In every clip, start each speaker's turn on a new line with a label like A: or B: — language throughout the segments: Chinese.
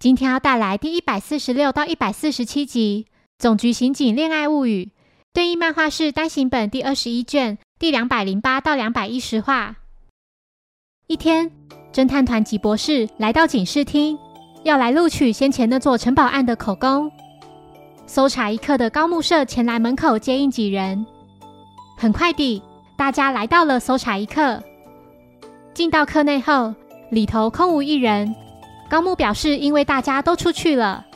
A: 今天要带来第一百四十六到一百四十七集《总局刑警恋爱物语》，对应漫画是单行本第二十一卷第两百零八到两百一十话。一天，侦探团吉博士来到警视厅，要来录取先前那座城堡案的口供。搜查一课的高木社前来门口接应几人。很快地，大家来到了搜查一课。进到课内后，里头空无一人。高木表示，因为大家都出去了，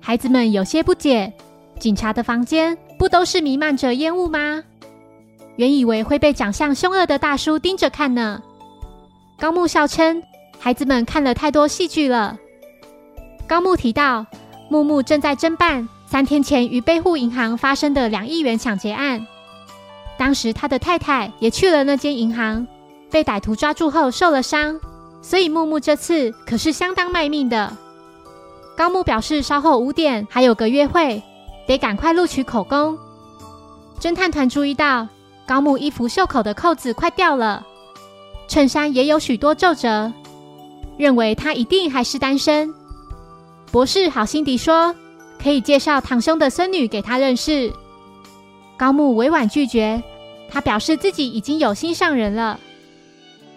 A: 孩子们有些不解。警察的房间不都是弥漫着烟雾吗？原以为会被长相凶恶的大叔盯着看呢。高木笑称，孩子们看了太多戏剧了。高木提到，木木正在侦办三天前于贝户银行发生的两亿元抢劫案，当时他的太太也去了那间银行，被歹徒抓住后受了伤。所以木木这次可是相当卖命的。高木表示，稍后五点还有个约会，得赶快录取口供。侦探团注意到高木衣服袖口的扣子快掉了，衬衫也有许多皱褶，认为他一定还是单身。博士好心地说，可以介绍堂兄的孙女给他认识。高木委婉拒绝，他表示自己已经有心上人了。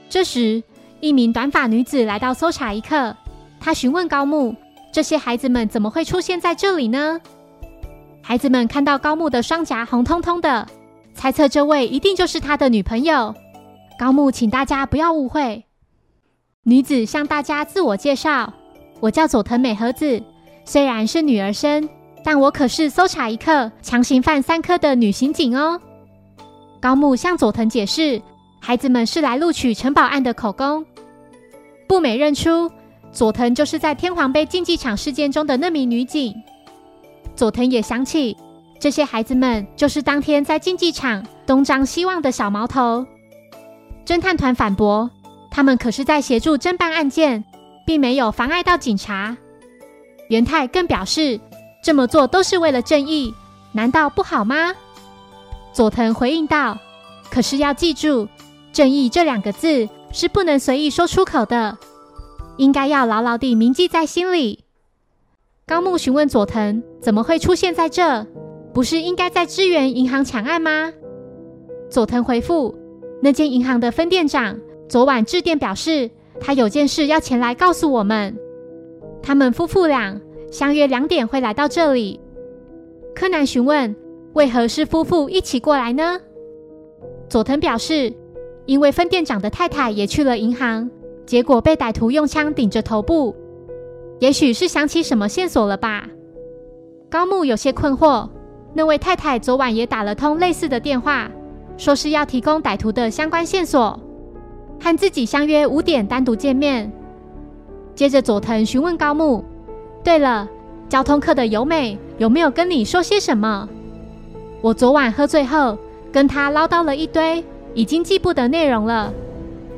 A: 这时。一名短发女子来到搜查一课，她询问高木：“这些孩子们怎么会出现在这里呢？”孩子们看到高木的双颊红彤彤的，猜测这位一定就是他的女朋友。高木请大家不要误会。女子向大家自我介绍：“我叫佐藤美和子，虽然是女儿身，但我可是搜查一课强行犯三科的女刑警哦。”高木向佐藤解释。孩子们是来录取城堡案的口供，步美认出佐藤就是在天皇杯竞技场事件中的那名女警。佐藤也想起这些孩子们就是当天在竞技场东张西望的小毛头。侦探团反驳，他们可是在协助侦办案件，并没有妨碍到警察。元太更表示，这么做都是为了正义，难道不好吗？佐藤回应道：“可是要记住。”正义这两个字是不能随意说出口的，应该要牢牢地铭记在心里。高木询问佐藤怎么会出现在这，不是应该在支援银行抢案吗？佐藤回复：那间银行的分店长昨晚致电表示，他有件事要前来告诉我们。他们夫妇俩相约两点会来到这里。柯南询问：为何是夫妇一起过来呢？佐藤表示。因为分店长的太太也去了银行，结果被歹徒用枪顶着头部，也许是想起什么线索了吧。高木有些困惑，那位太太昨晚也打了通类似的电话，说是要提供歹徒的相关线索，和自己相约五点单独见面。接着佐藤询问高木：“对了，交通课的由美有没有跟你说些什么？我昨晚喝醉后跟他唠叨了一堆。”已经记不得内容了。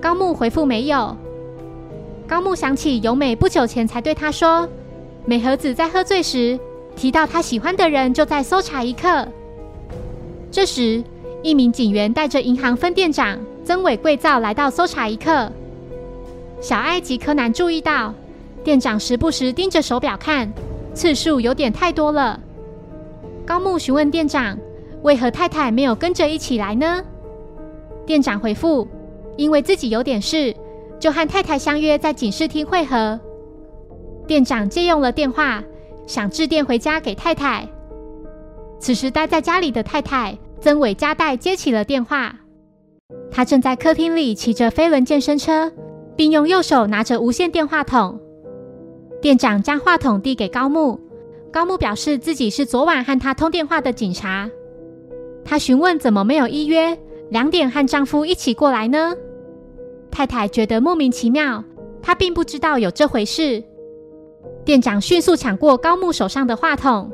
A: 高木回复没有。高木想起由美不久前才对他说，美和子在喝醉时提到他喜欢的人就在搜查一刻。这时，一名警员带着银行分店长曾伟贵造来到搜查一刻。小爱及柯南注意到，店长时不时盯着手表看，次数有点太多了。高木询问店长，为何太太没有跟着一起来呢？店长回复：“因为自己有点事，就和太太相约在警视厅会合。”店长借用了电话，想致电回家给太太。此时待在家里的太太曾伟加代接起了电话，他正在客厅里骑着飞轮健身车，并用右手拿着无线电话筒。店长将话筒递给高木，高木表示自己是昨晚和他通电话的警察。他询问怎么没有依约。两点和丈夫一起过来呢？太太觉得莫名其妙，她并不知道有这回事。店长迅速抢过高木手上的话筒，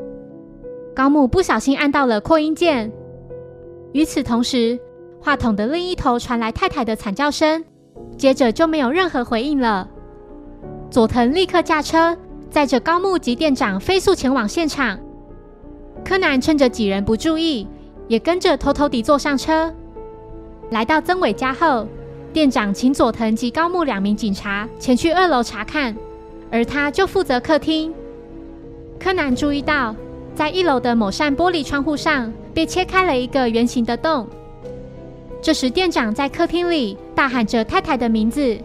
A: 高木不小心按到了扩音键。与此同时，话筒的另一头传来太太的惨叫声，接着就没有任何回应了。佐藤立刻驾车载着高木及店长飞速前往现场。柯南趁着几人不注意，也跟着偷偷地坐上车。来到曾伟家后，店长请佐藤及高木两名警察前去二楼查看，而他就负责客厅。柯南注意到，在一楼的某扇玻璃窗户上被切开了一个圆形的洞。这时，店长在客厅里大喊着太太的名字。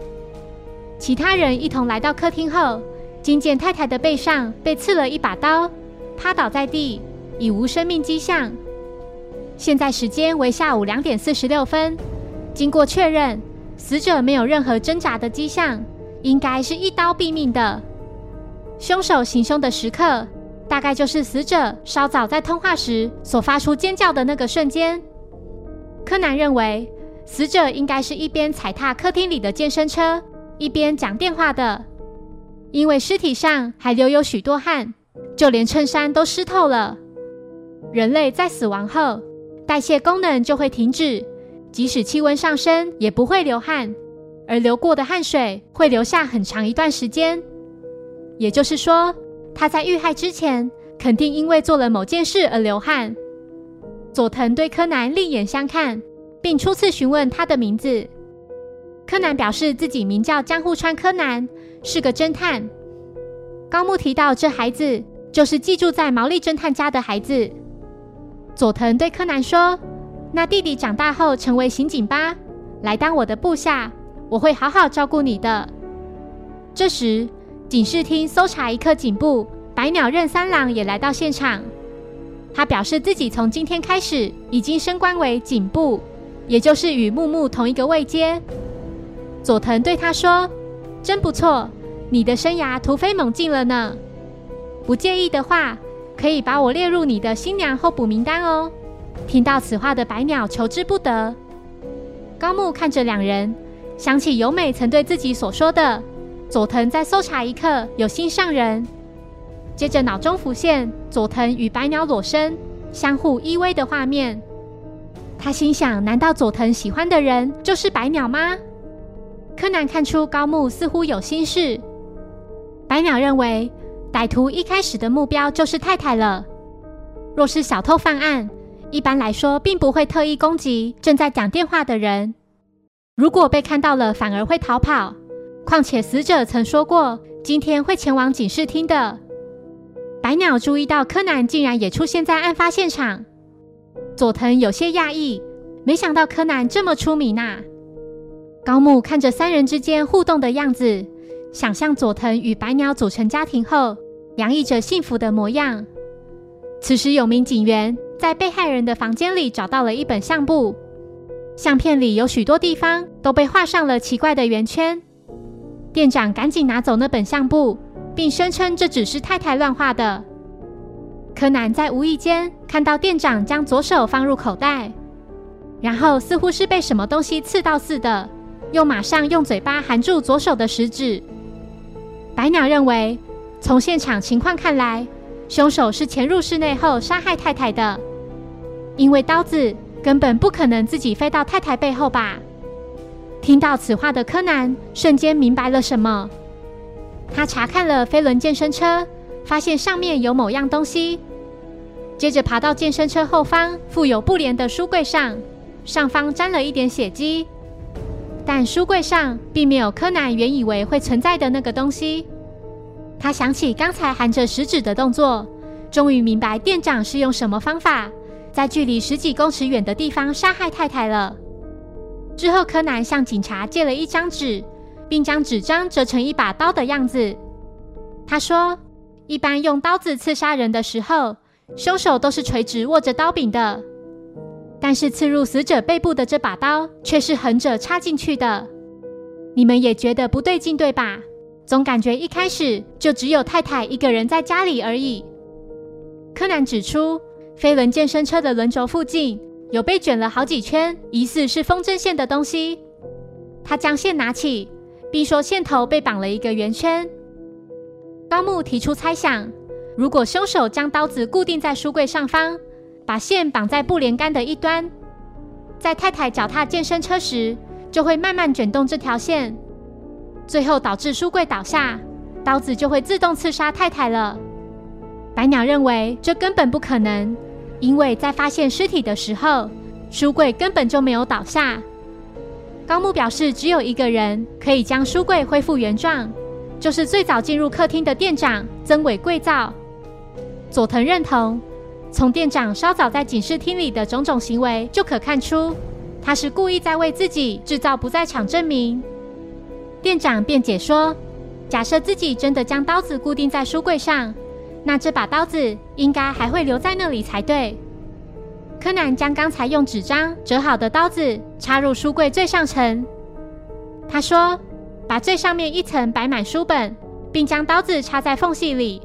A: 其他人一同来到客厅后，惊见太太的背上被刺了一把刀，趴倒在地，已无生命迹象。现在时间为下午两点四十六分。经过确认，死者没有任何挣扎的迹象，应该是一刀毙命的。凶手行凶的时刻，大概就是死者稍早在通话时所发出尖叫的那个瞬间。柯南认为，死者应该是一边踩踏客厅里的健身车，一边讲电话的，因为尸体上还留有许多汗，就连衬衫都湿透了。人类在死亡后，代谢功能就会停止。即使气温上升，也不会流汗，而流过的汗水会留下很长一段时间。也就是说，他在遇害之前肯定因为做了某件事而流汗。佐藤对柯南另眼相看，并初次询问他的名字。柯南表示自己名叫江户川柯南，是个侦探。高木提到这孩子就是寄住在毛利侦探家的孩子。佐藤对柯南说。那弟弟长大后成为刑警吧，来当我的部下，我会好好照顾你的。这时，警视厅搜查一课警部百鸟任三郎也来到现场。他表示自己从今天开始已经升官为警部，也就是与木木同一个位阶。佐藤对他说：“真不错，你的生涯突飞猛进了呢。不介意的话，可以把我列入你的新娘候补名单哦。”听到此话的白鸟求之不得。高木看着两人，想起由美曾对自己所说的：“佐藤在搜查一刻有心上人。”接着脑中浮现佐藤与白鸟裸身相互依偎的画面。他心想：难道佐藤喜欢的人就是白鸟吗？柯南看出高木似乎有心事。白鸟认为歹徒一开始的目标就是太太了。若是小偷犯案，一般来说，并不会特意攻击正在讲电话的人。如果被看到了，反而会逃跑。况且死者曾说过，今天会前往警视厅的。白鸟注意到柯南竟然也出现在案发现场，佐藤有些讶异，没想到柯南这么出名呐。高木看着三人之间互动的样子，想象佐藤与白鸟组成家庭后，洋溢着幸福的模样。此时有名警员。在被害人的房间里找到了一本相簿，相片里有许多地方都被画上了奇怪的圆圈。店长赶紧拿走那本相簿，并声称这只是太太乱画的。柯南在无意间看到店长将左手放入口袋，然后似乎是被什么东西刺到似的，又马上用嘴巴含住左手的食指。白鸟认为，从现场情况看来。凶手是潜入室内后杀害太太的，因为刀子根本不可能自己飞到太太背后吧？听到此话的柯南瞬间明白了什么。他查看了飞轮健身车，发现上面有某样东西。接着爬到健身车后方附有布帘的书柜上，上方沾了一点血迹，但书柜上并没有柯南原以为会存在的那个东西。他想起刚才含着食指的动作，终于明白店长是用什么方法在距离十几公尺远的地方杀害太太了。之后，柯南向警察借了一张纸，并将纸张折成一把刀的样子。他说：“一般用刀子刺杀人的时候，凶手都是垂直握着刀柄的，但是刺入死者背部的这把刀却是横着插进去的。你们也觉得不对劲，对吧？”总感觉一开始就只有太太一个人在家里而已。柯南指出，飞轮健身车的轮轴附近有被卷了好几圈，疑似是风筝线的东西。他将线拿起，并说线头被绑了一个圆圈。高木提出猜想：如果凶手将刀子固定在书柜上方，把线绑在布帘杆的一端，在太太脚踏健身车时，就会慢慢卷动这条线。最后导致书柜倒下，刀子就会自动刺杀太太了。白鸟认为这根本不可能，因为在发现尸体的时候，书柜根本就没有倒下。高木表示，只有一个人可以将书柜恢复原状，就是最早进入客厅的店长曾伟贵造。佐藤认同，从店长稍早在警视厅里的种种行为就可看出，他是故意在为自己制造不在场证明。店长辩解说，假设自己真的将刀子固定在书柜上，那这把刀子应该还会留在那里才对。柯南将刚才用纸张折好的刀子插入书柜最上层。他说：“把最上面一层摆满书本，并将刀子插在缝隙里。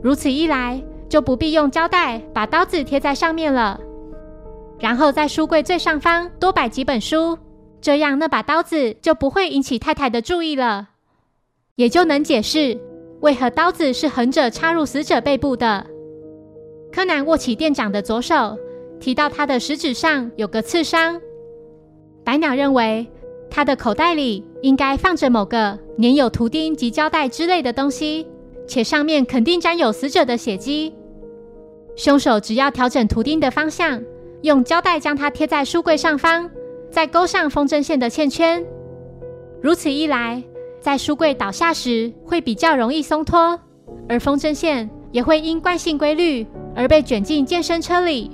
A: 如此一来，就不必用胶带把刀子贴在上面了。然后在书柜最上方多摆几本书，这样那把刀子就不会引起太太的注意了，也就能解释为何刀子是横着插入死者背部的。”柯南握起店长的左手。提到他的食指上有个刺伤，白鸟认为他的口袋里应该放着某个粘有图钉及胶带之类的东西，且上面肯定沾有死者的血迹。凶手只要调整图钉的方向，用胶带将它贴在书柜上方，再勾上风筝线的线圈。如此一来，在书柜倒下时会比较容易松脱，而风筝线也会因惯性规律而被卷进健身车里。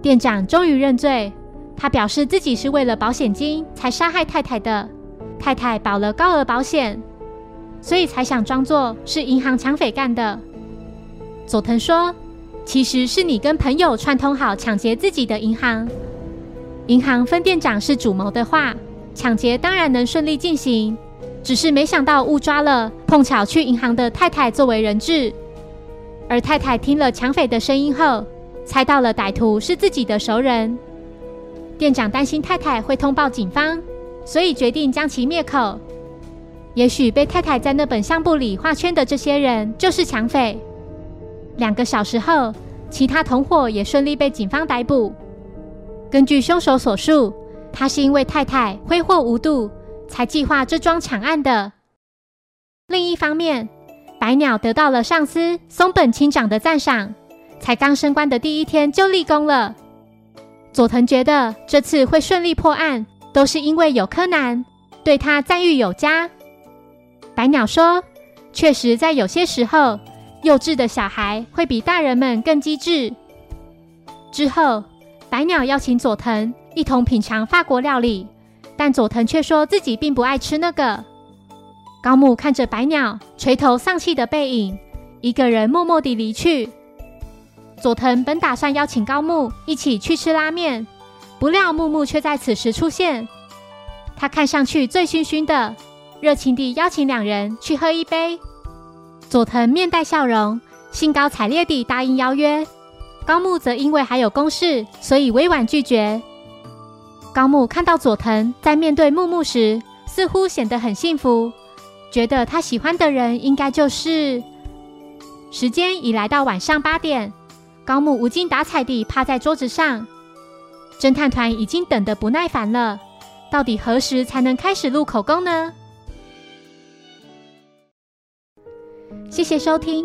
A: 店长终于认罪，他表示自己是为了保险金才杀害太太的。太太保了高额保险，所以才想装作是银行抢匪干的。佐藤说：“其实是你跟朋友串通好抢劫自己的银行。银行分店长是主谋的话，抢劫当然能顺利进行。只是没想到误抓了碰巧去银行的太太作为人质，而太太听了抢匪的声音后。”猜到了歹徒是自己的熟人，店长担心太太会通报警方，所以决定将其灭口。也许被太太在那本相簿里画圈的这些人就是抢匪。两个小时后，其他同伙也顺利被警方逮捕。根据凶手所述，他是因为太太挥霍无度，才计划这桩抢案的。另一方面，白鸟得到了上司松本清长的赞赏。才刚升官的第一天就立功了。佐藤觉得这次会顺利破案，都是因为有柯南，对他赞誉有加。白鸟说：“确实，在有些时候，幼稚的小孩会比大人们更机智。”之后，白鸟邀请佐藤一同品尝法国料理，但佐藤却说自己并不爱吃那个。高木看着白鸟垂头丧气的背影，一个人默默地离去。佐藤本打算邀请高木一起去吃拉面，不料木木却在此时出现。他看上去醉醺醺的，热情地邀请两人去喝一杯。佐藤面带笑容，兴高采烈地答应邀约。高木则因为还有公事，所以委婉拒绝。高木看到佐藤在面对木木时，似乎显得很幸福，觉得他喜欢的人应该就是……时间已来到晚上八点。高木无精打采地趴在桌子上，侦探团已经等得不耐烦了。到底何时才能开始录口供呢？谢谢收听，